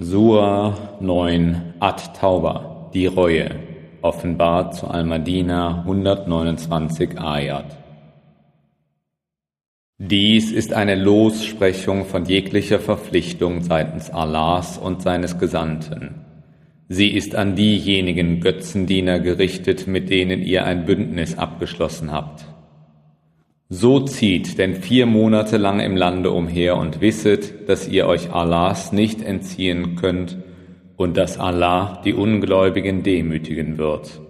Sura 9 At-Tauba, die Reue, offenbart zu Al-Madina 129 Ayat. Dies ist eine Lossprechung von jeglicher Verpflichtung seitens Allahs und seines Gesandten. Sie ist an diejenigen Götzendiener gerichtet, mit denen ihr ein Bündnis abgeschlossen habt. So zieht denn vier Monate lang im Lande umher und wisset, dass ihr euch Allahs nicht entziehen könnt und dass Allah die Ungläubigen demütigen wird.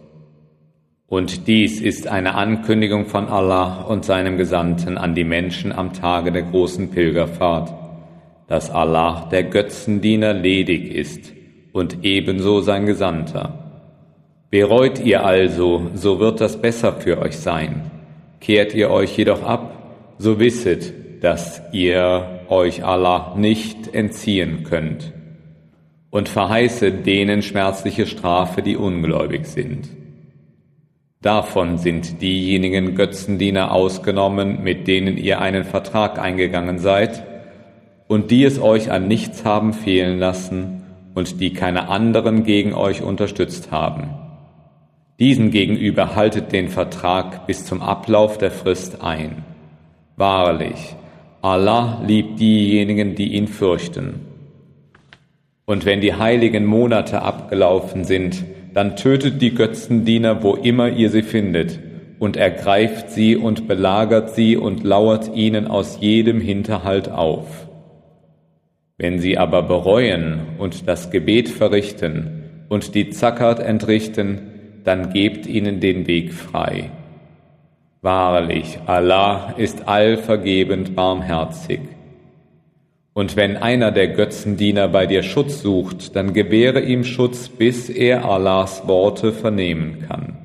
Und dies ist eine Ankündigung von Allah und seinem Gesandten an die Menschen am Tage der großen Pilgerfahrt, dass Allah der Götzendiener ledig ist und ebenso sein Gesandter. Bereut ihr also, so wird das besser für euch sein. Kehrt ihr euch jedoch ab, so wisset, dass ihr euch Allah nicht entziehen könnt und verheiße denen schmerzliche Strafe, die ungläubig sind. Davon sind diejenigen Götzendiener ausgenommen, mit denen ihr einen Vertrag eingegangen seid und die es euch an nichts haben fehlen lassen und die keine anderen gegen euch unterstützt haben. Diesen gegenüber haltet den Vertrag bis zum Ablauf der Frist ein. Wahrlich, Allah liebt diejenigen, die ihn fürchten. Und wenn die heiligen Monate abgelaufen sind, dann tötet die Götzendiener, wo immer ihr sie findet, und ergreift sie und belagert sie und lauert ihnen aus jedem Hinterhalt auf. Wenn sie aber bereuen und das Gebet verrichten und die Zackert entrichten, dann gebt ihnen den Weg frei. Wahrlich, Allah ist allvergebend barmherzig. Und wenn einer der Götzendiener bei dir Schutz sucht, dann gewähre ihm Schutz, bis er Allahs Worte vernehmen kann.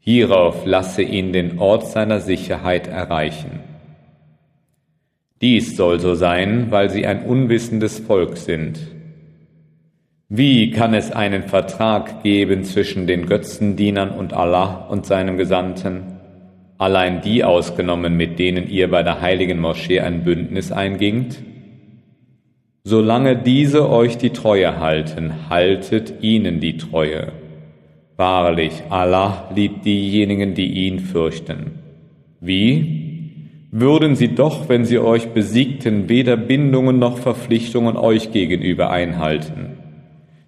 Hierauf lasse ihn den Ort seiner Sicherheit erreichen. Dies soll so sein, weil sie ein unwissendes Volk sind wie kann es einen Vertrag geben zwischen den Götzendienern und Allah und seinem Gesandten? Allein die ausgenommen, mit denen ihr bei der heiligen Moschee ein Bündnis eingingt? Solange diese euch die Treue halten, haltet ihnen die Treue. Wahrlich, Allah liebt diejenigen, die ihn fürchten. Wie? Würden sie doch, wenn sie euch besiegten, weder Bindungen noch Verpflichtungen euch gegenüber einhalten.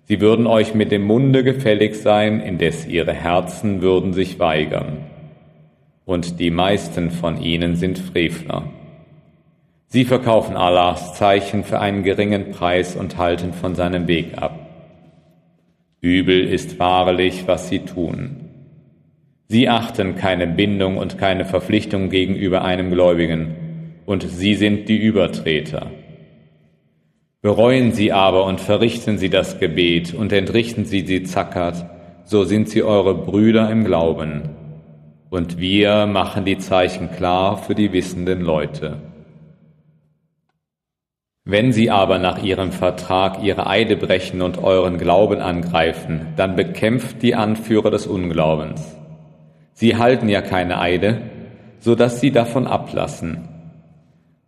Sie würden euch mit dem Munde gefällig sein, indes ihre Herzen würden sich weigern. Und die meisten von ihnen sind Frevler. Sie verkaufen Allahs Zeichen für einen geringen Preis und halten von seinem Weg ab. Übel ist wahrlich, was sie tun. Sie achten keine Bindung und keine Verpflichtung gegenüber einem Gläubigen, und sie sind die Übertreter. Bereuen Sie aber und verrichten Sie das Gebet und entrichten Sie die Zackert, so sind Sie eure Brüder im Glauben. Und wir machen die Zeichen klar für die wissenden Leute. Wenn Sie aber nach Ihrem Vertrag Ihre Eide brechen und euren Glauben angreifen, dann bekämpft die Anführer des Unglaubens. Sie halten ja keine Eide, so dass Sie davon ablassen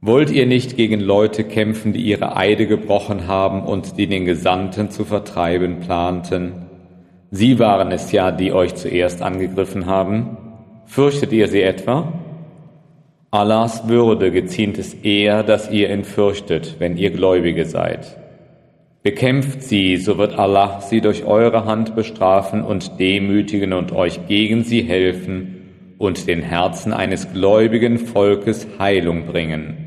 Wollt ihr nicht gegen Leute kämpfen, die ihre Eide gebrochen haben und die den Gesandten zu vertreiben planten? Sie waren es ja, die euch zuerst angegriffen haben. Fürchtet ihr sie etwa? Allahs Würde geziemt es eher, dass ihr ihn fürchtet, wenn ihr Gläubige seid. Bekämpft sie, so wird Allah sie durch eure Hand bestrafen und demütigen und euch gegen sie helfen und den Herzen eines gläubigen Volkes Heilung bringen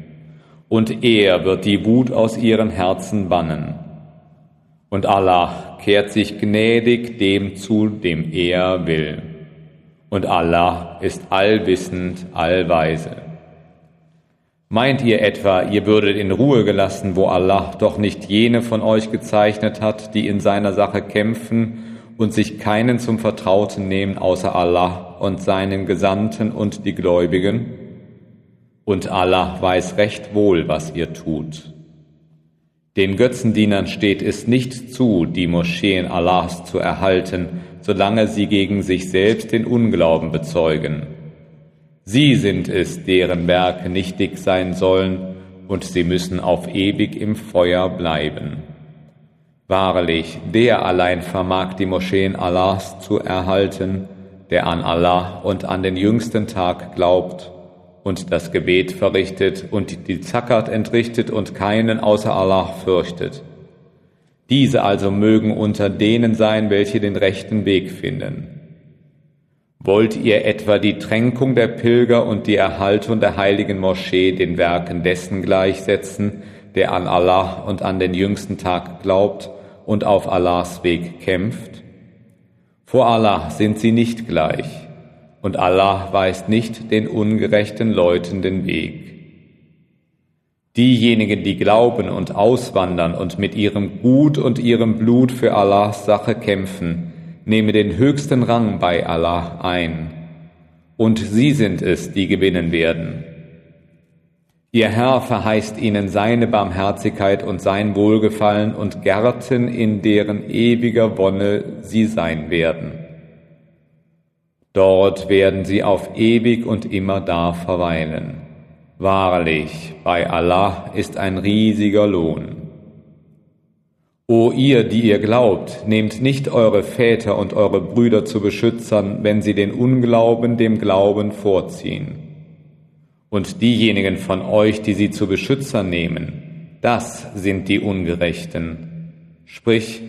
und er wird die Wut aus ihren Herzen bannen. Und Allah kehrt sich gnädig dem zu, dem er will. Und Allah ist allwissend, allweise. Meint ihr etwa, ihr würdet in Ruhe gelassen, wo Allah doch nicht jene von euch gezeichnet hat, die in seiner Sache kämpfen und sich keinen zum Vertrauten nehmen außer Allah und seinen Gesandten und die Gläubigen? Und Allah weiß recht wohl, was ihr tut. Den Götzendienern steht es nicht zu, die Moscheen Allahs zu erhalten, solange sie gegen sich selbst den Unglauben bezeugen. Sie sind es, deren Werke nichtig sein sollen, und sie müssen auf ewig im Feuer bleiben. Wahrlich, der allein vermag die Moscheen Allahs zu erhalten, der an Allah und an den jüngsten Tag glaubt und das Gebet verrichtet und die Zakat entrichtet und keinen außer Allah fürchtet. Diese also mögen unter denen sein, welche den rechten Weg finden. Wollt ihr etwa die Tränkung der Pilger und die Erhaltung der heiligen Moschee den Werken dessen gleichsetzen, der an Allah und an den jüngsten Tag glaubt und auf Allahs Weg kämpft? Vor Allah sind sie nicht gleich, und Allah weist nicht den ungerechten Leuten den Weg. Diejenigen, die glauben und auswandern und mit ihrem Gut und ihrem Blut für Allahs Sache kämpfen, nehmen den höchsten Rang bei Allah ein. Und sie sind es, die gewinnen werden. Ihr Herr verheißt ihnen seine Barmherzigkeit und sein Wohlgefallen und Gärten, in deren ewiger Wonne sie sein werden. Dort werden sie auf ewig und immer da verweilen. Wahrlich, bei Allah ist ein riesiger Lohn. O ihr, die ihr glaubt, nehmt nicht eure Väter und eure Brüder zu Beschützern, wenn sie den Unglauben dem Glauben vorziehen. Und diejenigen von euch, die sie zu Beschützern nehmen, das sind die Ungerechten. Sprich,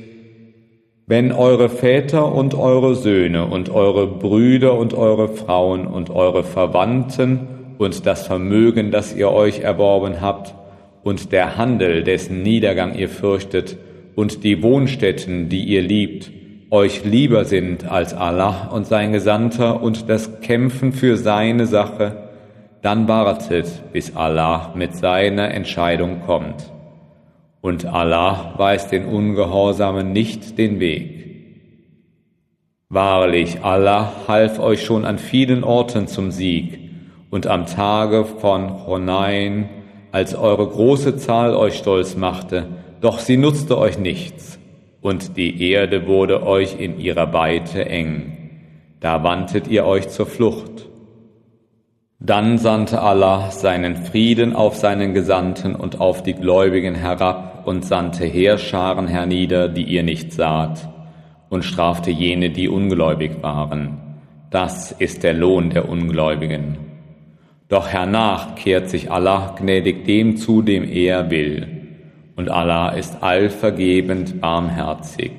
wenn eure Väter und eure Söhne und eure Brüder und eure Frauen und eure Verwandten und das Vermögen, das ihr euch erworben habt, und der Handel, dessen Niedergang ihr fürchtet, und die Wohnstätten, die ihr liebt, euch lieber sind als Allah und sein Gesandter und das Kämpfen für seine Sache, dann wartet, bis Allah mit seiner Entscheidung kommt. Und Allah weist den Ungehorsamen nicht den Weg. Wahrlich, Allah half euch schon an vielen Orten zum Sieg, und am Tage von Honein, als eure große Zahl euch stolz machte, doch sie nutzte euch nichts, und die Erde wurde euch in ihrer Weite eng. Da wandtet ihr euch zur Flucht. Dann sandte Allah seinen Frieden auf seinen Gesandten und auf die Gläubigen herab und sandte Heerscharen hernieder, die ihr nicht saht, und strafte jene, die ungläubig waren. Das ist der Lohn der Ungläubigen. Doch hernach kehrt sich Allah gnädig dem zu, dem er will. Und Allah ist allvergebend barmherzig.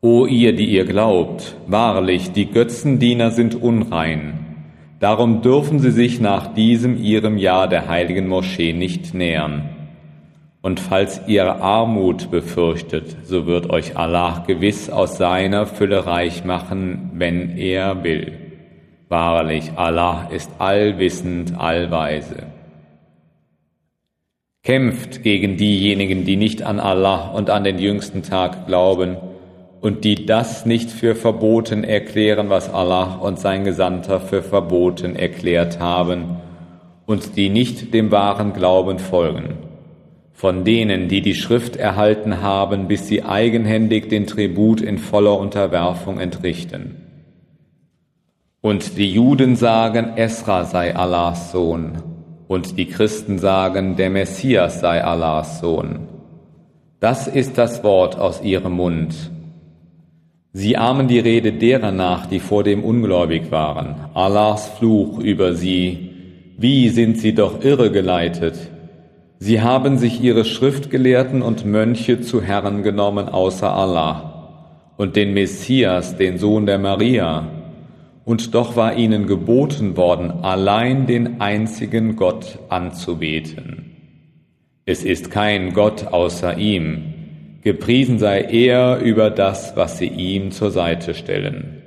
O ihr, die ihr glaubt, wahrlich, die Götzendiener sind unrein. Darum dürfen sie sich nach diesem ihrem Jahr der heiligen Moschee nicht nähern. Und falls ihr Armut befürchtet, so wird euch Allah gewiss aus seiner Fülle reich machen, wenn er will. Wahrlich, Allah ist allwissend, allweise. Kämpft gegen diejenigen, die nicht an Allah und an den jüngsten Tag glauben und die das nicht für verboten erklären, was Allah und sein Gesandter für verboten erklärt haben und die nicht dem wahren Glauben folgen. Von denen, die die Schrift erhalten haben, bis sie eigenhändig den Tribut in voller Unterwerfung entrichten. Und die Juden sagen, Esra sei Allahs Sohn. Und die Christen sagen, der Messias sei Allahs Sohn. Das ist das Wort aus ihrem Mund. Sie ahmen die Rede derer nach, die vor dem ungläubig waren. Allahs Fluch über sie. Wie sind sie doch irregeleitet. Sie haben sich ihre Schriftgelehrten und Mönche zu Herren genommen außer Allah und den Messias, den Sohn der Maria, und doch war ihnen geboten worden, allein den einzigen Gott anzubeten. Es ist kein Gott außer ihm, gepriesen sei er über das, was sie ihm zur Seite stellen.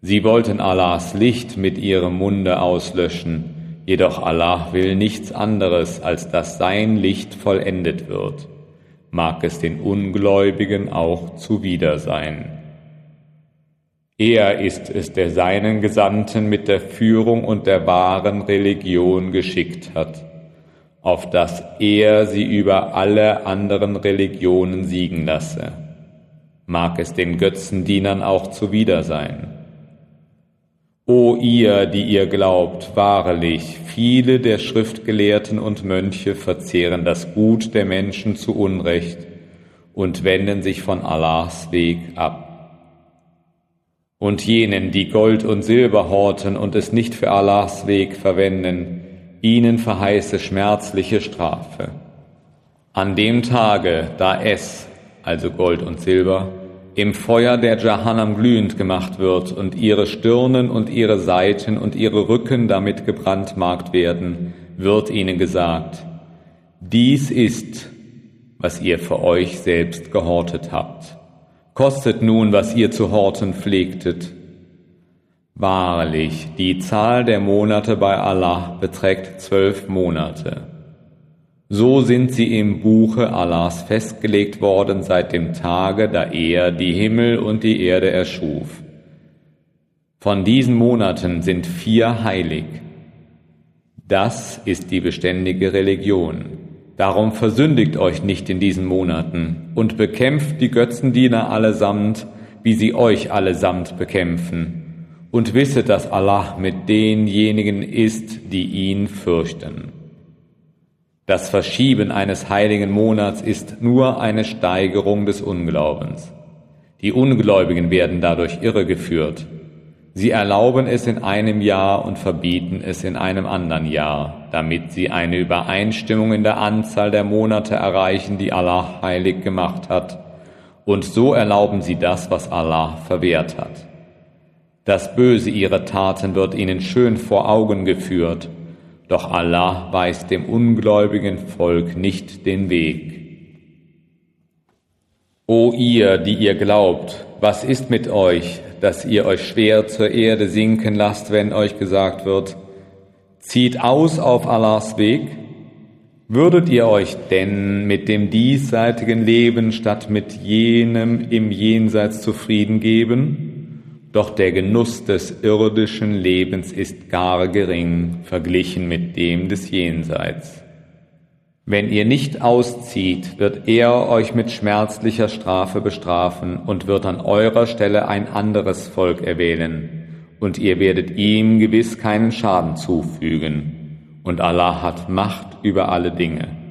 Sie wollten Allahs Licht mit ihrem Munde auslöschen, jedoch Allah will nichts anderes, als dass sein Licht vollendet wird, mag es den Ungläubigen auch zuwider sein. Er ist es, der seinen Gesandten mit der Führung und der wahren Religion geschickt hat, auf dass er sie über alle anderen Religionen siegen lasse. Mag es den Götzendienern auch zuwider sein. O ihr, die ihr glaubt, wahrlich, viele der Schriftgelehrten und Mönche verzehren das Gut der Menschen zu Unrecht und wenden sich von Allahs Weg ab. Und jenen, die Gold und Silber horten und es nicht für Allahs Weg verwenden, ihnen verheiße schmerzliche Strafe. An dem Tage, da es, also Gold und Silber, im Feuer der Jahannam glühend gemacht wird und ihre Stirnen und ihre Seiten und ihre Rücken damit gebrandmarkt werden, wird ihnen gesagt, dies ist, was ihr für euch selbst gehortet habt. Kostet nun, was ihr zu horten pflegtet. Wahrlich, die Zahl der Monate bei Allah beträgt zwölf Monate. So sind sie im Buche Allahs festgelegt worden seit dem Tage, da er die Himmel und die Erde erschuf. Von diesen Monaten sind vier heilig. Das ist die beständige Religion. Darum versündigt euch nicht in diesen Monaten und bekämpft die Götzendiener allesamt, wie sie euch allesamt bekämpfen. Und wisset, dass Allah mit denjenigen ist, die ihn fürchten. Das Verschieben eines heiligen Monats ist nur eine Steigerung des Unglaubens. Die Ungläubigen werden dadurch irregeführt. Sie erlauben es in einem Jahr und verbieten es in einem anderen Jahr, damit sie eine Übereinstimmung in der Anzahl der Monate erreichen, die Allah heilig gemacht hat. Und so erlauben sie das, was Allah verwehrt hat. Das Böse ihrer Taten wird ihnen schön vor Augen geführt doch Allah weist dem ungläubigen Volk nicht den Weg. O ihr, die ihr glaubt, was ist mit euch, dass ihr euch schwer zur Erde sinken lasst, wenn euch gesagt wird, zieht aus auf Allahs Weg? Würdet ihr euch denn mit dem diesseitigen Leben statt mit jenem im Jenseits zufrieden geben? Doch der Genuss des irdischen Lebens ist gar gering verglichen mit dem des Jenseits. Wenn ihr nicht auszieht, wird er euch mit schmerzlicher Strafe bestrafen und wird an eurer Stelle ein anderes Volk erwählen, und ihr werdet ihm gewiss keinen Schaden zufügen, und Allah hat Macht über alle Dinge.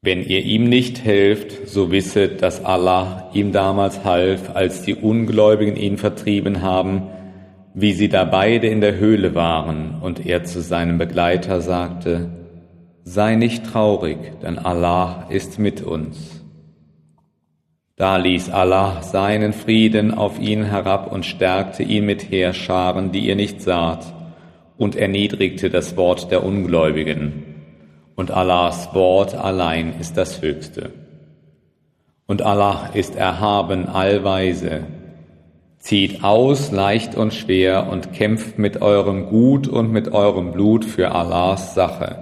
Wenn ihr ihm nicht helft, so wisset, dass Allah ihm damals half, als die Ungläubigen ihn vertrieben haben, wie sie da beide in der Höhle waren, und er zu seinem Begleiter sagte, Sei nicht traurig, denn Allah ist mit uns. Da ließ Allah seinen Frieden auf ihn herab und stärkte ihn mit Heerscharen, die ihr nicht saht, und erniedrigte das Wort der Ungläubigen und Allahs Wort allein ist das Höchste. Und Allah ist erhaben allweise. Zieht aus leicht und schwer und kämpft mit eurem Gut und mit eurem Blut für Allahs Sache.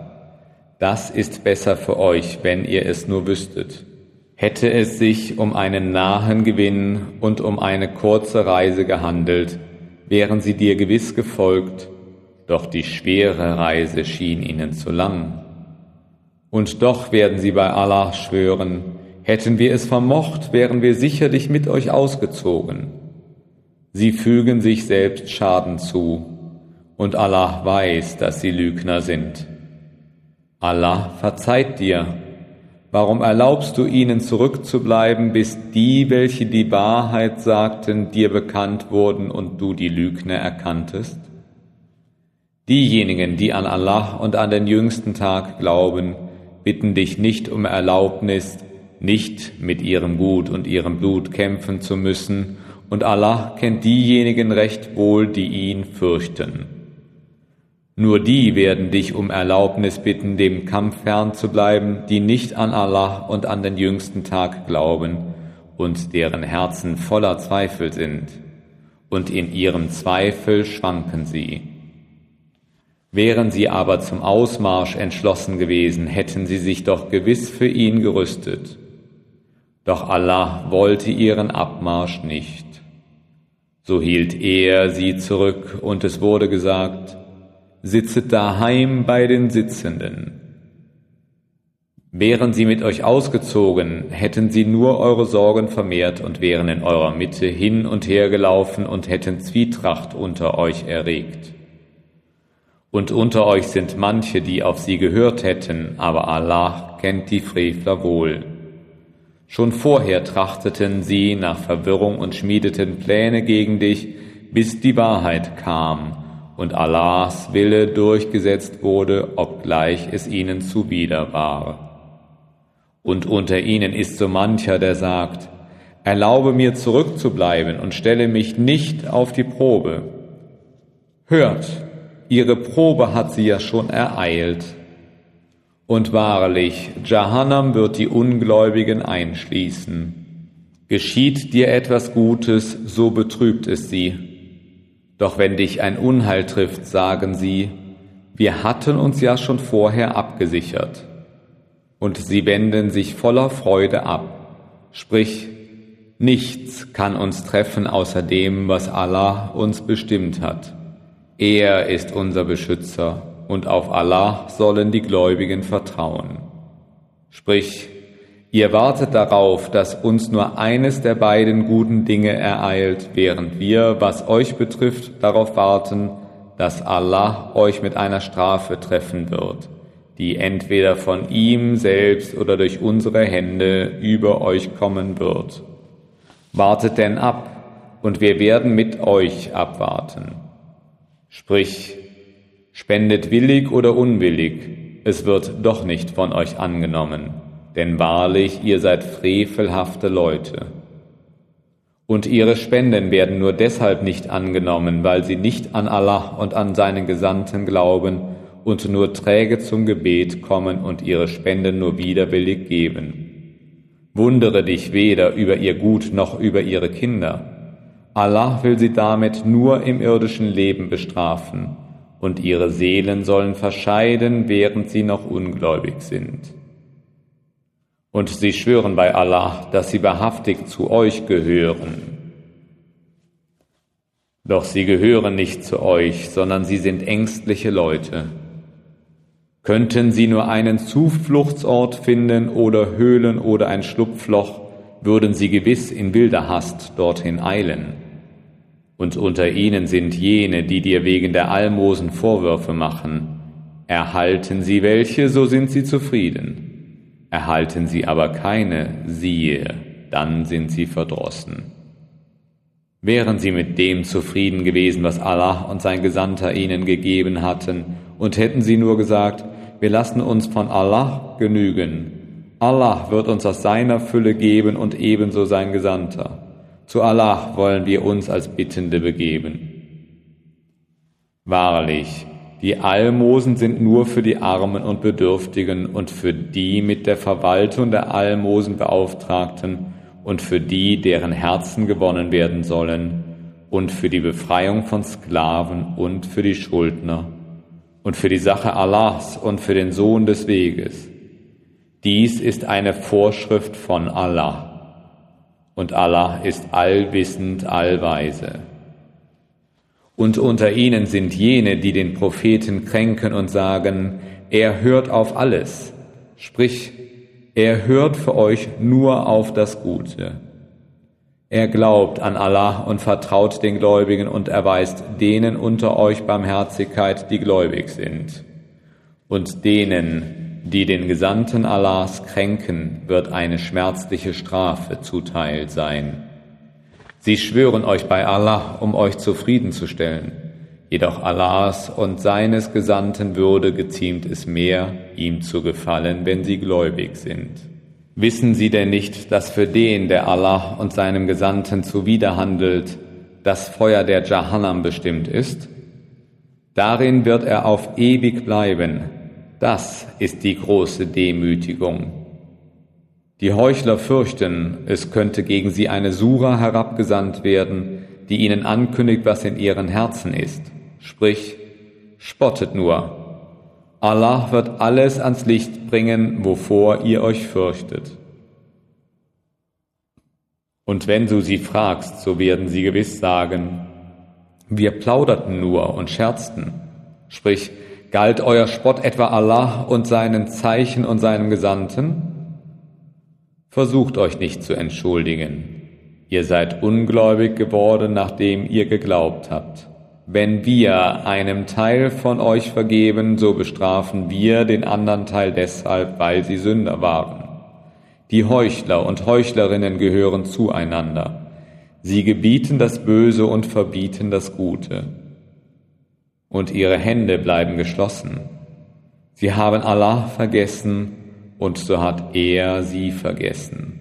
Das ist besser für euch, wenn ihr es nur wüsstet. Hätte es sich um einen nahen Gewinn und um eine kurze Reise gehandelt, wären sie dir gewiss gefolgt, doch die schwere Reise schien ihnen zu lang. Und doch werden sie bei Allah schwören, hätten wir es vermocht, wären wir sicherlich mit euch ausgezogen. Sie fügen sich selbst Schaden zu, und Allah weiß, dass sie Lügner sind. Allah verzeiht dir. Warum erlaubst du ihnen zurückzubleiben, bis die, welche die Wahrheit sagten, dir bekannt wurden und du die Lügner erkanntest? Diejenigen, die an Allah und an den jüngsten Tag glauben, bitten dich nicht um Erlaubnis, nicht mit ihrem Gut und ihrem Blut kämpfen zu müssen, und Allah kennt diejenigen recht wohl, die ihn fürchten. Nur die werden dich um Erlaubnis bitten, dem Kampf fern zu bleiben, die nicht an Allah und an den jüngsten Tag glauben und deren Herzen voller Zweifel sind, und in ihrem Zweifel schwanken sie. Wären sie aber zum Ausmarsch entschlossen gewesen, hätten sie sich doch gewiss für ihn gerüstet. Doch Allah wollte ihren Abmarsch nicht. So hielt er sie zurück, und es wurde gesagt, sitzet daheim bei den Sitzenden. Wären sie mit euch ausgezogen, hätten sie nur eure Sorgen vermehrt und wären in eurer Mitte hin und her gelaufen und hätten Zwietracht unter euch erregt. Und unter euch sind manche, die auf sie gehört hätten, aber Allah kennt die Frevler wohl. Schon vorher trachteten sie nach Verwirrung und schmiedeten Pläne gegen dich, bis die Wahrheit kam und Allahs Wille durchgesetzt wurde, obgleich es ihnen zuwider war. Und unter ihnen ist so mancher, der sagt, Erlaube mir zurückzubleiben und stelle mich nicht auf die Probe. Hört, ihre Probe hat sie ja schon ereilt. Und wahrlich, Jahannam wird die Ungläubigen einschließen. Geschieht dir etwas Gutes, so betrübt es sie. Doch wenn dich ein Unheil trifft, sagen sie, wir hatten uns ja schon vorher abgesichert. Und sie wenden sich voller Freude ab. Sprich, Nichts kann uns treffen außer dem, was Allah uns bestimmt hat. Er ist unser Beschützer und auf Allah sollen die Gläubigen vertrauen. Sprich, ihr wartet darauf, dass uns nur eines der beiden guten Dinge ereilt, während wir, was euch betrifft, darauf warten, dass Allah euch mit einer Strafe treffen wird, die entweder von ihm selbst oder durch unsere Hände über euch kommen wird. Wartet denn ab, und wir werden mit euch abwarten. Sprich, spendet willig oder unwillig, es wird doch nicht von euch angenommen, denn wahrlich ihr seid frevelhafte Leute. Und ihre Spenden werden nur deshalb nicht angenommen, weil sie nicht an Allah und an seinen Gesandten glauben und nur träge zum Gebet kommen und ihre Spenden nur widerwillig geben. Wundere dich weder über ihr Gut noch über ihre Kinder. Allah will sie damit nur im irdischen Leben bestrafen, und ihre Seelen sollen verscheiden, während sie noch ungläubig sind. Und sie schwören bei Allah, dass sie wahrhaftig zu euch gehören. Doch sie gehören nicht zu euch, sondern sie sind ängstliche Leute. Könnten sie nur einen Zufluchtsort finden oder Höhlen oder ein Schlupfloch, würden sie gewiss in wilder Hast dorthin eilen. Und unter ihnen sind jene, die dir wegen der Almosen Vorwürfe machen. Erhalten sie welche, so sind sie zufrieden. Erhalten sie aber keine, siehe, dann sind sie verdrossen. Wären sie mit dem zufrieden gewesen, was Allah und sein Gesandter ihnen gegeben hatten, und hätten sie nur gesagt, wir lassen uns von Allah genügen. Allah wird uns aus seiner Fülle geben und ebenso sein Gesandter. Zu Allah wollen wir uns als Bittende begeben. Wahrlich, die Almosen sind nur für die Armen und Bedürftigen und für die mit der Verwaltung der Almosen Beauftragten und für die, deren Herzen gewonnen werden sollen und für die Befreiung von Sklaven und für die Schuldner und für die Sache Allahs und für den Sohn des Weges. Dies ist eine Vorschrift von Allah. Und Allah ist allwissend, allweise. Und unter ihnen sind jene, die den Propheten kränken und sagen, er hört auf alles. Sprich, er hört für euch nur auf das Gute. Er glaubt an Allah und vertraut den Gläubigen und erweist denen unter euch Barmherzigkeit, die gläubig sind. Und denen, die den Gesandten Allahs kränken, wird eine schmerzliche Strafe zuteil sein. Sie schwören euch bei Allah, um euch zufriedenzustellen. Jedoch Allahs und seines Gesandten Würde geziemt es mehr, ihm zu gefallen, wenn sie gläubig sind. Wissen Sie denn nicht, dass für den, der Allah und seinem Gesandten zuwiderhandelt, das Feuer der Jahannam bestimmt ist? Darin wird er auf ewig bleiben. Das ist die große Demütigung. Die Heuchler fürchten, es könnte gegen sie eine Sura herabgesandt werden, die ihnen ankündigt, was in ihren Herzen ist. Sprich, spottet nur, Allah wird alles ans Licht bringen, wovor ihr euch fürchtet. Und wenn du sie fragst, so werden sie gewiss sagen, wir plauderten nur und scherzten. Sprich, galt euer Spott etwa Allah und seinen Zeichen und seinem Gesandten? Versucht euch nicht zu entschuldigen. Ihr seid ungläubig geworden, nachdem ihr geglaubt habt. wenn wir einem Teil von euch vergeben, so bestrafen wir den anderen Teil deshalb, weil sie Sünder waren. Die Heuchler und Heuchlerinnen gehören zueinander. Sie gebieten das Böse und verbieten das Gute. Und ihre Hände bleiben geschlossen. Sie haben Allah vergessen und so hat er sie vergessen.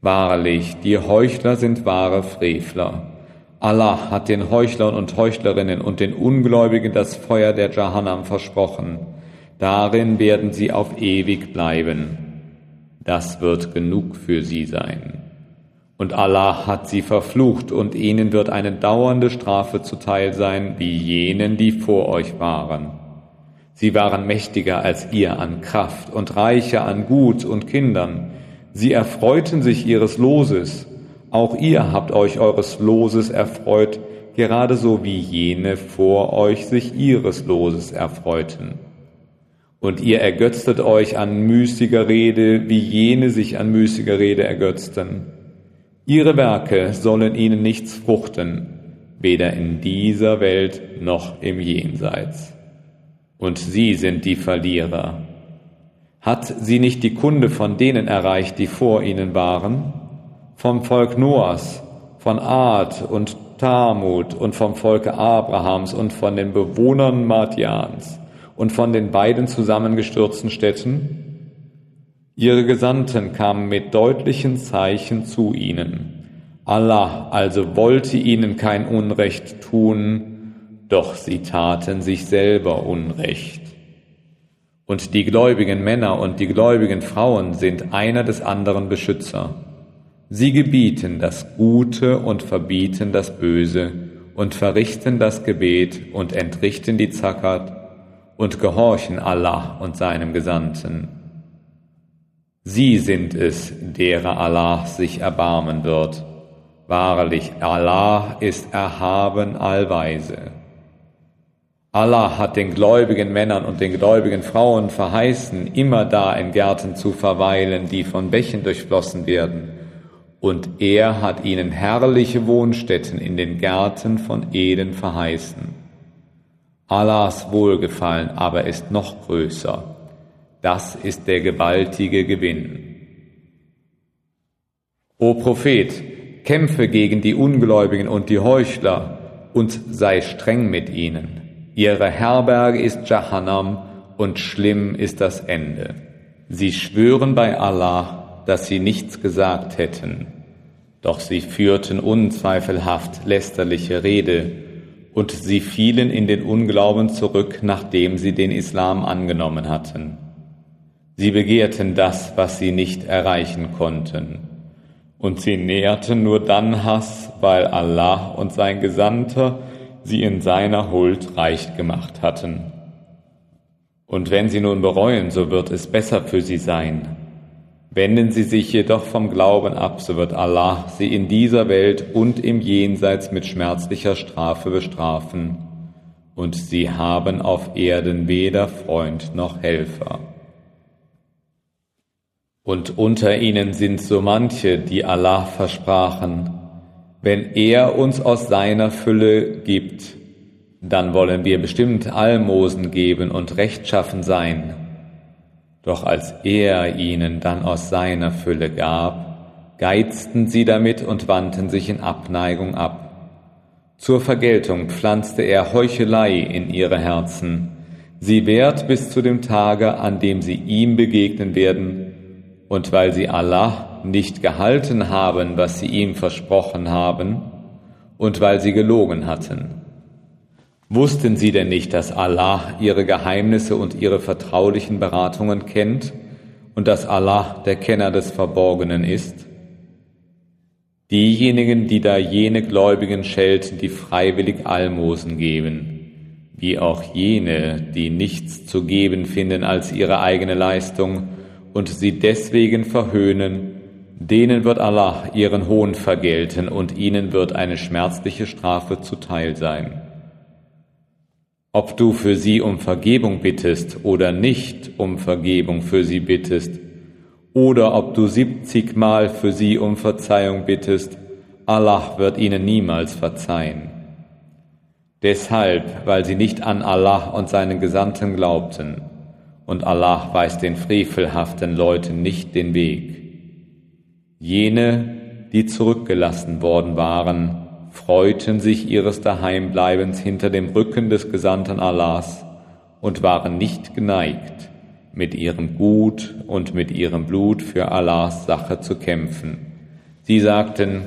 Wahrlich, die Heuchler sind wahre Frevler. Allah hat den Heuchlern und Heuchlerinnen und den Ungläubigen das Feuer der Jahannam versprochen. Darin werden sie auf ewig bleiben. Das wird genug für sie sein. Und Allah hat sie verflucht und ihnen wird eine dauernde Strafe zuteil sein, wie jenen, die vor euch waren. Sie waren mächtiger als ihr an Kraft und reicher an Gut und Kindern. Sie erfreuten sich ihres Loses auch ihr habt euch eures Loses erfreut, gerade so wie jene vor euch sich ihres Loses erfreuten. Und ihr ergötztet euch an müßiger Rede, wie jene sich an müßiger Rede ergötzten. Ihre Werke sollen ihnen nichts fruchten, weder in dieser Welt noch im Jenseits. Und sie sind die Verlierer. Hat sie nicht die Kunde von denen erreicht, die vor ihnen waren? vom Volk Noahs, von Ad und Tamut und vom Volke Abrahams und von den Bewohnern Madians und von den beiden zusammengestürzten Städten? Ihre Gesandten kamen mit deutlichen Zeichen zu ihnen. Allah also wollte ihnen kein Unrecht tun, doch sie taten sich selber Unrecht. Und die gläubigen Männer und die gläubigen Frauen sind einer des anderen Beschützer. Sie gebieten das Gute und verbieten das Böse und verrichten das Gebet und entrichten die Zakat und gehorchen Allah und seinem Gesandten. Sie sind es, derer Allah sich erbarmen wird. Wahrlich, Allah ist erhaben allweise. Allah hat den gläubigen Männern und den gläubigen Frauen verheißen, immer da in Gärten zu verweilen, die von Bächen durchflossen werden und er hat ihnen herrliche Wohnstätten in den Gärten von Eden verheißen. Allahs Wohlgefallen aber ist noch größer. Das ist der gewaltige Gewinn. O Prophet, kämpfe gegen die Ungläubigen und die Heuchler und sei streng mit ihnen. Ihre Herberge ist Jahannam und schlimm ist das Ende. Sie schwören bei Allah, dass sie nichts gesagt hätten. Doch sie führten unzweifelhaft lästerliche Rede, und sie fielen in den Unglauben zurück, nachdem sie den Islam angenommen hatten. Sie begehrten das, was sie nicht erreichen konnten. Und sie näherten nur dann Hass, weil Allah und sein Gesandter sie in seiner Huld reich gemacht hatten. Und wenn sie nun bereuen, so wird es besser für sie sein. Wenden sie sich jedoch vom Glauben ab, so wird Allah sie in dieser Welt und im Jenseits mit schmerzlicher Strafe bestrafen, und sie haben auf Erden weder Freund noch Helfer. Und unter ihnen sind so manche, die Allah versprachen, wenn er uns aus seiner Fülle gibt, dann wollen wir bestimmt Almosen geben und rechtschaffen sein. Doch als er ihnen dann aus seiner Fülle gab, geizten sie damit und wandten sich in Abneigung ab. Zur Vergeltung pflanzte er Heuchelei in ihre Herzen. Sie währt bis zu dem Tage, an dem sie ihm begegnen werden, und weil sie Allah nicht gehalten haben, was sie ihm versprochen haben, und weil sie gelogen hatten. Wussten sie denn nicht, dass Allah ihre Geheimnisse und ihre vertraulichen Beratungen kennt und dass Allah der Kenner des Verborgenen ist? Diejenigen, die da jene Gläubigen schelten, die freiwillig Almosen geben, wie auch jene, die nichts zu geben finden als ihre eigene Leistung und sie deswegen verhöhnen, denen wird Allah ihren Hohn vergelten und ihnen wird eine schmerzliche Strafe zuteil sein. Ob du für sie um Vergebung bittest oder nicht um Vergebung für sie bittest, oder ob du siebzigmal für sie um Verzeihung bittest, Allah wird ihnen niemals verzeihen. Deshalb, weil sie nicht an Allah und seinen Gesandten glaubten, und Allah weist den frevelhaften Leuten nicht den Weg. Jene, die zurückgelassen worden waren, freuten sich ihres Daheimbleibens hinter dem Rücken des Gesandten Allahs und waren nicht geneigt, mit ihrem Gut und mit ihrem Blut für Allahs Sache zu kämpfen. Sie sagten,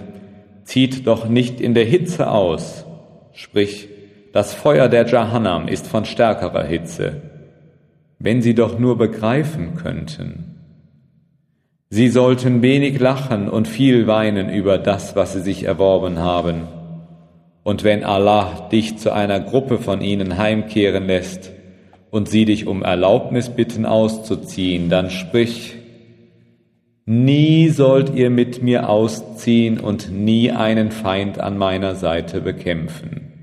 zieht doch nicht in der Hitze aus, sprich, das Feuer der Jahannam ist von stärkerer Hitze. Wenn sie doch nur begreifen könnten. Sie sollten wenig lachen und viel weinen über das, was sie sich erworben haben. Und wenn Allah dich zu einer Gruppe von ihnen heimkehren lässt und sie dich um Erlaubnis bitten auszuziehen, dann sprich, nie sollt ihr mit mir ausziehen und nie einen Feind an meiner Seite bekämpfen.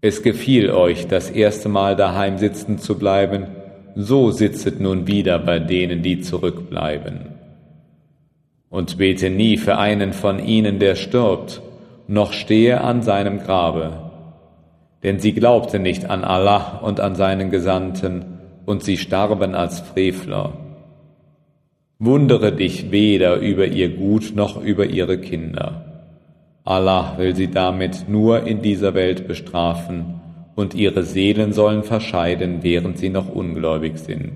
Es gefiel euch, das erste Mal daheim sitzen zu bleiben, so sitzet nun wieder bei denen, die zurückbleiben. Und bete nie für einen von ihnen, der stirbt, noch stehe an seinem Grabe. Denn sie glaubte nicht an Allah und an seinen Gesandten, und sie starben als Frevler. Wundere dich weder über ihr Gut noch über ihre Kinder. Allah will sie damit nur in dieser Welt bestrafen und ihre Seelen sollen verscheiden, während sie noch ungläubig sind.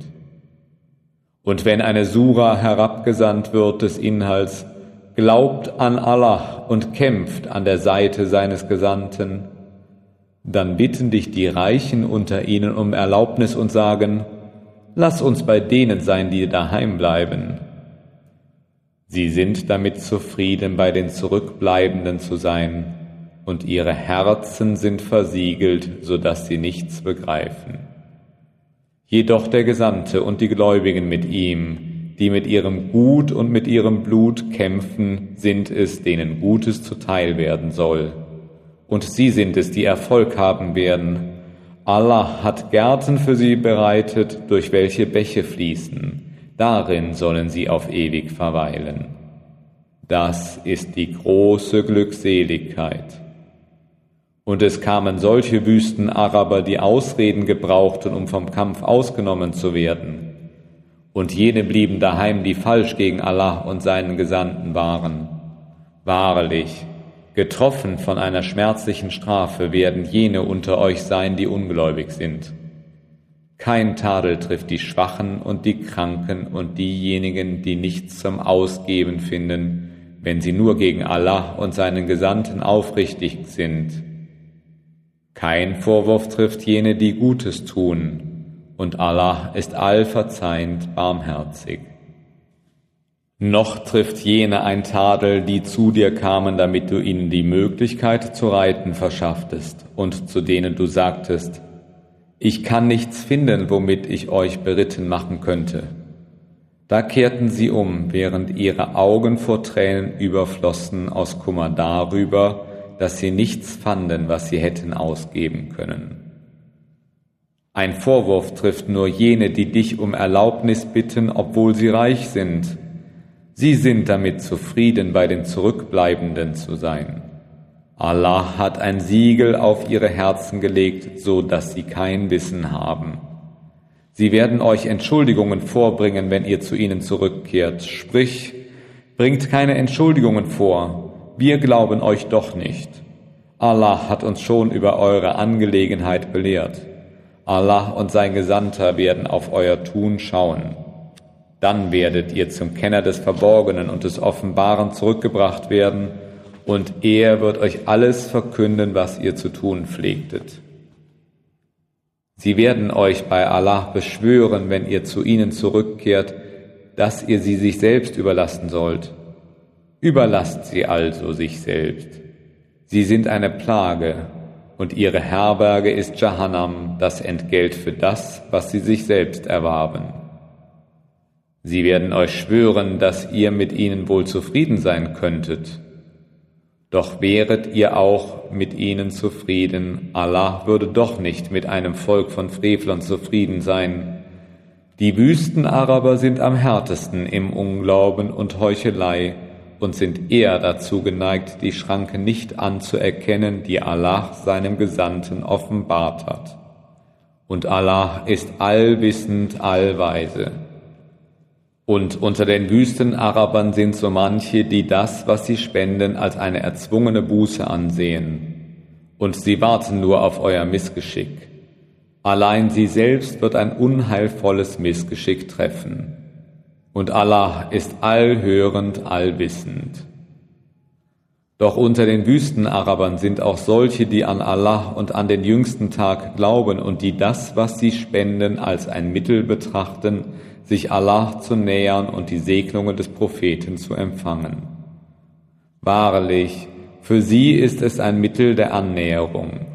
Und wenn eine Sura herabgesandt wird des Inhalts, glaubt an Allah und kämpft an der Seite seines Gesandten, dann bitten dich die Reichen unter ihnen um Erlaubnis und sagen, lass uns bei denen sein, die daheim bleiben Sie sind damit zufrieden, bei den Zurückbleibenden zu sein, und ihre Herzen sind versiegelt, so dass sie nichts begreifen. Jedoch der Gesandte und die Gläubigen mit ihm, die mit ihrem Gut und mit ihrem Blut kämpfen, sind es, denen Gutes zuteil werden soll. Und sie sind es, die Erfolg haben werden. Allah hat Gärten für sie bereitet, durch welche Bäche fließen darin sollen sie auf ewig verweilen. Das ist die große Glückseligkeit. Und es kamen solche wüsten Araber, die Ausreden gebrauchten, um vom Kampf ausgenommen zu werden. Und jene blieben daheim, die falsch gegen Allah und seinen Gesandten waren. Wahrlich, getroffen von einer schmerzlichen Strafe werden jene unter euch sein, die ungläubig sind. Kein Tadel trifft die Schwachen und die Kranken und diejenigen, die nichts zum Ausgeben finden, wenn sie nur gegen Allah und seinen Gesandten aufrichtig sind. Kein Vorwurf trifft jene, die Gutes tun, und Allah ist allverzeihend barmherzig. Noch trifft jene ein Tadel, die zu dir kamen, damit du ihnen die Möglichkeit zu reiten verschafftest und zu denen du sagtest, ich kann nichts finden, womit ich euch beritten machen könnte. Da kehrten sie um, während ihre Augen vor Tränen überflossen aus Kummer darüber, dass sie nichts fanden, was sie hätten ausgeben können. Ein Vorwurf trifft nur jene, die dich um Erlaubnis bitten, obwohl sie reich sind. Sie sind damit zufrieden, bei den Zurückbleibenden zu sein. Allah hat ein Siegel auf ihre Herzen gelegt, so dass sie kein Wissen haben. Sie werden euch Entschuldigungen vorbringen, wenn ihr zu ihnen zurückkehrt. Sprich, bringt keine Entschuldigungen vor, wir glauben euch doch nicht. Allah hat uns schon über eure Angelegenheit belehrt. Allah und sein Gesandter werden auf euer Tun schauen. Dann werdet ihr zum Kenner des Verborgenen und des Offenbaren zurückgebracht werden, und er wird euch alles verkünden, was ihr zu tun pflegtet. Sie werden euch bei Allah beschwören, wenn ihr zu ihnen zurückkehrt, dass ihr sie sich selbst überlassen sollt. Überlasst sie also sich selbst. Sie sind eine Plage, und ihre Herberge ist Jahannam, das Entgelt für das, was sie sich selbst erwarben. Sie werden euch schwören, dass ihr mit ihnen wohl zufrieden sein könntet. Doch wäret ihr auch mit ihnen zufrieden, Allah würde doch nicht mit einem Volk von Frevlern zufrieden sein. Die Wüstenaraber sind am härtesten im Unglauben und Heuchelei, und sind eher dazu geneigt, die Schranke nicht anzuerkennen, die Allah seinem Gesandten offenbart hat. Und Allah ist allwissend, allweise. Und unter den Wüstenarabern sind so manche, die das, was sie spenden, als eine erzwungene Buße ansehen. Und sie warten nur auf euer Missgeschick. Allein sie selbst wird ein unheilvolles Missgeschick treffen. Und Allah ist allhörend, allwissend. Doch unter den Wüstenarabern sind auch solche, die an Allah und an den jüngsten Tag glauben und die das, was sie spenden, als ein Mittel betrachten, sich Allah zu nähern und die Segnungen des Propheten zu empfangen. Wahrlich, für sie ist es ein Mittel der Annäherung.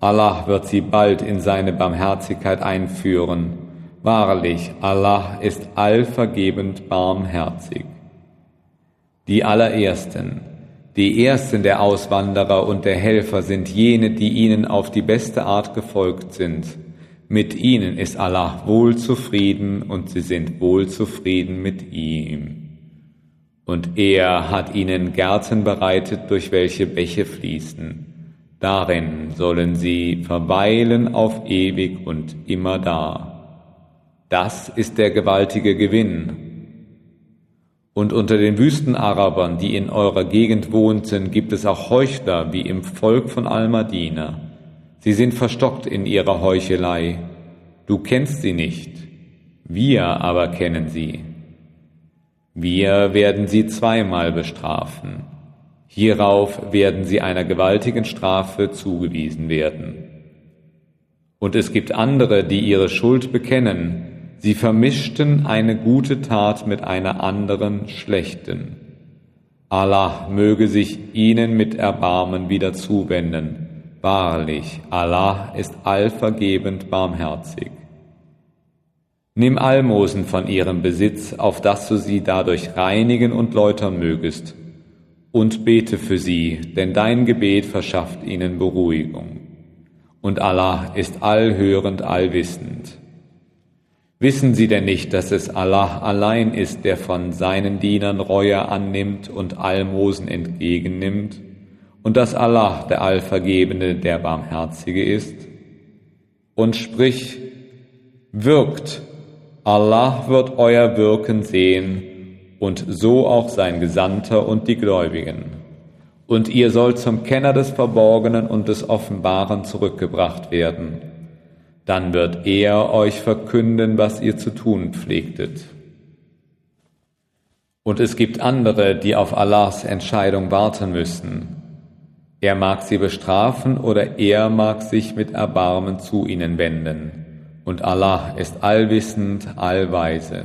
Allah wird sie bald in seine Barmherzigkeit einführen. Wahrlich, Allah ist allvergebend barmherzig. Die allerersten, die ersten der Auswanderer und der Helfer sind jene, die ihnen auf die beste Art gefolgt sind. Mit ihnen ist Allah wohl zufrieden und sie sind wohl zufrieden mit ihm. Und er hat ihnen Gärten bereitet, durch welche Bäche fließen Darin sollen sie verweilen auf ewig und immer da. Das ist der gewaltige Gewinn. Und unter den Wüstenarabern, die in eurer Gegend wohnten, gibt es auch Heuchler wie im Volk von Almadina. Sie sind verstockt in ihrer Heuchelei. Du kennst sie nicht, wir aber kennen sie. Wir werden sie zweimal bestrafen. Hierauf werden sie einer gewaltigen Strafe zugewiesen werden. Und es gibt andere, die ihre Schuld bekennen. Sie vermischten eine gute Tat mit einer anderen schlechten. Allah möge sich ihnen mit Erbarmen wieder zuwenden. Wahrlich, Allah ist allvergebend barmherzig. Nimm Almosen von ihrem Besitz, auf dass du sie dadurch reinigen und läutern mögest und bete für sie, denn dein Gebet verschafft ihnen Beruhigung. Und Allah ist allhörend, allwissend. Wissen sie denn nicht, dass es Allah allein ist, der von seinen Dienern Reue annimmt und Almosen entgegennimmt, und dass Allah der Allvergebene, der Barmherzige ist? Und sprich, wirkt, Allah wird euer Wirken sehen, und so auch sein Gesandter und die Gläubigen. Und ihr sollt zum Kenner des Verborgenen und des Offenbaren zurückgebracht werden. Dann wird er euch verkünden, was ihr zu tun pflegtet. Und es gibt andere, die auf Allahs Entscheidung warten müssen. Er mag sie bestrafen oder er mag sich mit Erbarmen zu ihnen wenden. Und Allah ist allwissend, allweise.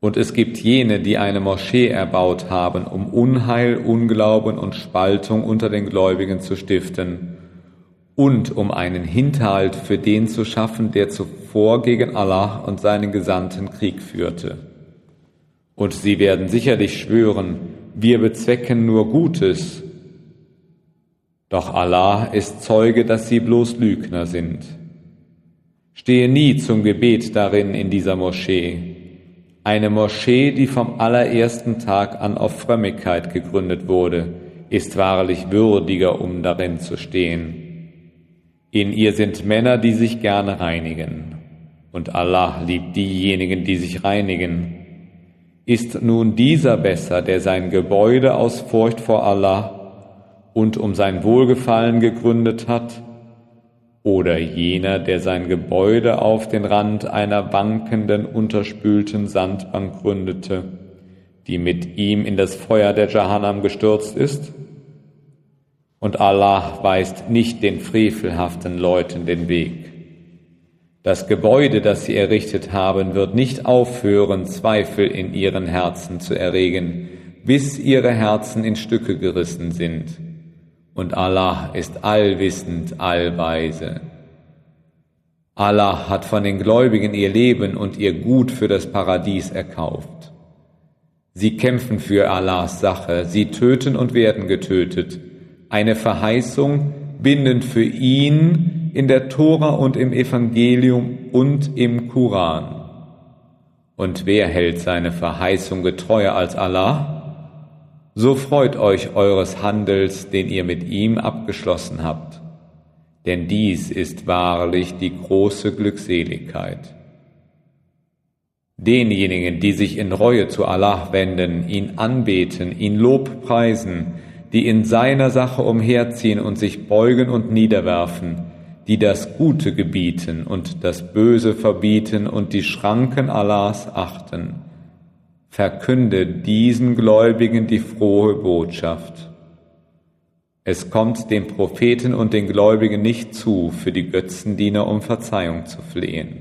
Und es gibt jene, die eine Moschee erbaut haben, um Unheil, Unglauben und Spaltung unter den Gläubigen zu stiften und um einen Hinterhalt für den zu schaffen, der zuvor gegen Allah und seinen Gesandten Krieg führte. Und sie werden sicherlich schwören, wir bezwecken nur Gutes. Doch Allah ist Zeuge, dass sie bloß Lügner sind. Stehe nie zum Gebet darin in dieser Moschee eine Moschee, die vom allerersten Tag an auf Frömmigkeit gegründet wurde, ist wahrlich würdiger, um darin zu stehen. In ihr sind Männer, die sich gerne reinigen, und Allah liebt diejenigen, die sich reinigen. Ist nun dieser besser, der sein Gebäude aus Furcht vor Allah und um sein Wohlgefallen gegründet hat, oder jener, der sein Gebäude auf den Rand einer wankenden, unterspülten Sandbank gründete, die mit ihm in das Feuer der Jahannam gestürzt ist? Und Allah weist nicht den frevelhaften Leuten den Weg. Das Gebäude, das sie errichtet haben, wird nicht aufhören, Zweifel in ihren Herzen zu erregen, bis ihre Herzen in Stücke gerissen sind und Allah ist allwissend, allweise. Allah hat von den Gläubigen ihr Leben und ihr Gut für das Paradies erkauft. Sie kämpfen für Allahs Sache, sie töten und werden getötet. Eine Verheißung bindend für ihn in der Tora und im Evangelium und im Koran. Und wer hält seine Verheißung getreuer als Allah? so freut euch eures Handels, den ihr mit ihm abgeschlossen habt, denn dies ist wahrlich die große Glückseligkeit. Denjenigen, die sich in Reue zu Allah wenden, ihn anbeten, ihn Lob preisen, die in seiner Sache umherziehen und sich beugen und niederwerfen, die das Gute gebieten und das Böse verbieten und die Schranken Allahs achten. Verkünde diesen Gläubigen die frohe Botschaft. Es kommt dem Propheten und den Gläubigen nicht zu, für die Götzendiener um Verzeihung zu flehen.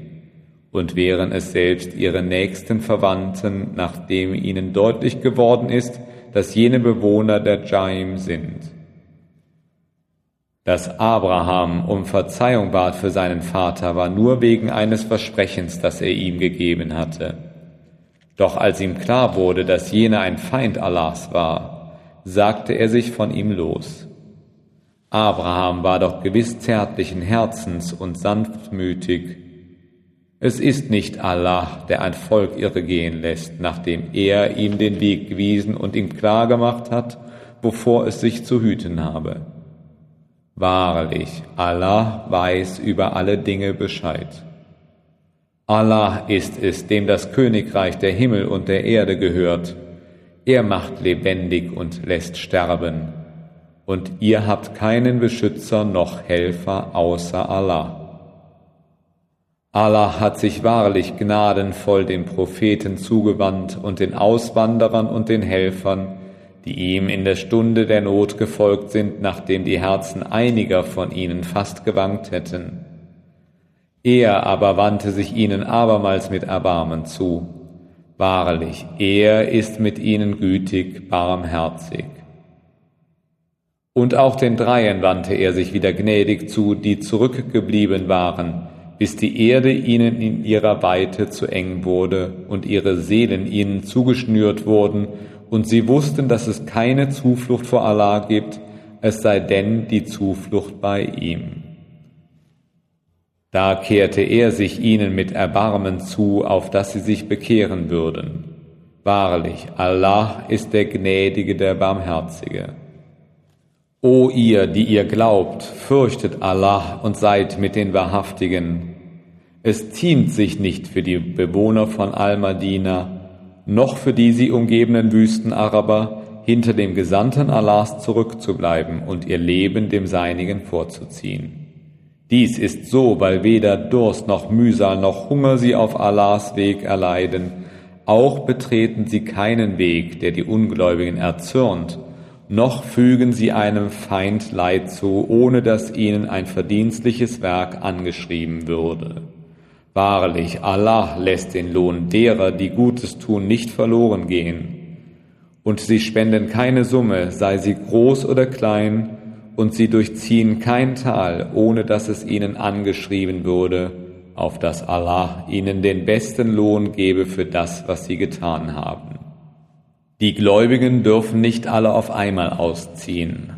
Und wären es selbst ihre nächsten Verwandten, nachdem ihnen deutlich geworden ist, dass jene Bewohner der Jaim sind dass Abraham um Verzeihung bat für seinen Vater, war nur wegen eines Versprechens, das er ihm gegeben hatte. Doch als ihm klar wurde, dass jener ein Feind Allahs war, sagte er sich von ihm los. Abraham war doch gewiss zärtlichen Herzens und sanftmütig. Es ist nicht Allah, der ein Volk irregehen lässt, nachdem er ihm den Weg gewiesen und ihm klargemacht hat, wovor es sich zu hüten habe. Wahrlich, Allah weiß über alle Dinge Bescheid. Allah ist es, dem das Königreich der Himmel und der Erde gehört. Er macht lebendig und lässt sterben. Und ihr habt keinen Beschützer noch Helfer außer Allah. Allah hat sich wahrlich gnadenvoll den Propheten zugewandt und den Auswanderern und den Helfern, die ihm in der Stunde der Not gefolgt sind, nachdem die Herzen einiger von ihnen fast gewankt hätten. Er aber wandte sich ihnen abermals mit Erbarmen zu. Wahrlich, er ist mit ihnen gütig, barmherzig. Und auch den Dreien wandte er sich wieder gnädig zu, die zurückgeblieben waren, bis die Erde ihnen in ihrer Weite zu eng wurde und ihre Seelen ihnen zugeschnürt wurden und sie wussten, dass es keine Zuflucht vor Allah gibt, es sei denn die Zuflucht bei ihm. Da kehrte er sich ihnen mit Erbarmen zu, auf dass sie sich bekehren würden. Wahrlich, Allah ist der Gnädige, der Barmherzige. O ihr, die ihr glaubt, fürchtet Allah und seid mit den Wahrhaftigen. Es ziemt sich nicht für die Bewohner von Al-Madina, noch für die sie umgebenen Wüstenaraber, hinter dem Gesandten Allahs zurückzubleiben und ihr Leben dem Seinigen vorzuziehen. Dies ist so, weil weder Durst noch Mühsal noch Hunger sie auf Allahs Weg erleiden, auch betreten sie keinen Weg, der die Ungläubigen erzürnt, noch fügen sie einem Feind Leid zu, ohne dass ihnen ein verdienstliches Werk angeschrieben würde. Wahrlich, Allah lässt den Lohn derer, die Gutes tun, nicht verloren gehen. Und sie spenden keine Summe, sei sie groß oder klein, und sie durchziehen kein Tal, ohne dass es ihnen angeschrieben würde, auf dass Allah ihnen den besten Lohn gebe für das, was sie getan haben. Die Gläubigen dürfen nicht alle auf einmal ausziehen.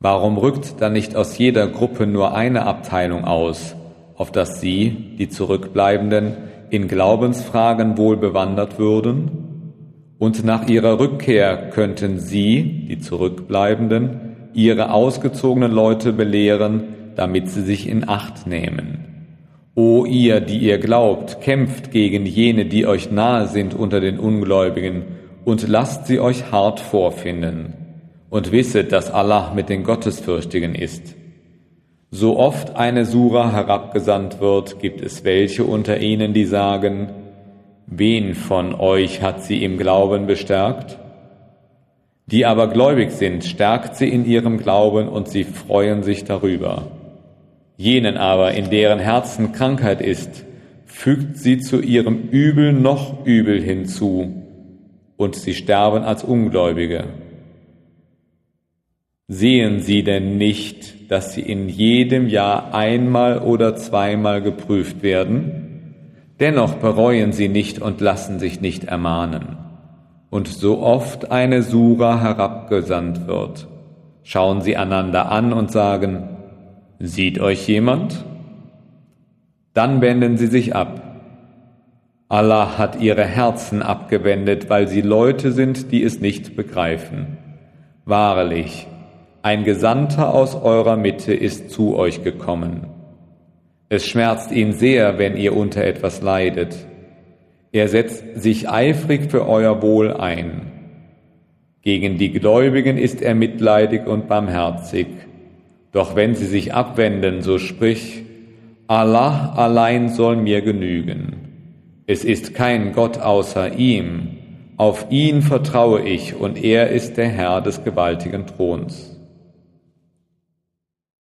Warum rückt dann nicht aus jeder Gruppe nur eine Abteilung aus, auf dass sie, die Zurückbleibenden, in Glaubensfragen wohl bewandert würden, und nach ihrer Rückkehr könnten sie, die Zurückbleibenden, ihre ausgezogenen Leute belehren, damit sie sich in Acht nehmen. O ihr, die ihr glaubt, kämpft gegen jene, die euch nahe sind unter den Ungläubigen, und lasst sie euch hart vorfinden, und wisset, dass Allah mit den Gottesfürchtigen ist. So oft eine Sura herabgesandt wird, gibt es welche unter ihnen, die sagen, wen von euch hat sie im Glauben bestärkt? Die aber gläubig sind, stärkt sie in ihrem Glauben und sie freuen sich darüber. Jenen aber, in deren Herzen Krankheit ist, fügt sie zu ihrem Übel noch Übel hinzu, und sie sterben als Ungläubige. Sehen Sie denn nicht, dass Sie in jedem Jahr einmal oder zweimal geprüft werden? Dennoch bereuen Sie nicht und lassen sich nicht ermahnen. Und so oft eine Sura herabgesandt wird, schauen Sie einander an und sagen, Sieht euch jemand? Dann wenden Sie sich ab. Allah hat ihre Herzen abgewendet, weil sie Leute sind, die es nicht begreifen. Wahrlich, ein Gesandter aus eurer Mitte ist zu euch gekommen. Es schmerzt ihn sehr, wenn ihr unter etwas leidet. Er setzt sich eifrig für euer Wohl ein. Gegen die Gläubigen ist er mitleidig und barmherzig. Doch wenn sie sich abwenden, so sprich, Allah allein soll mir genügen. Es ist kein Gott außer ihm. Auf ihn vertraue ich und er ist der Herr des gewaltigen Throns.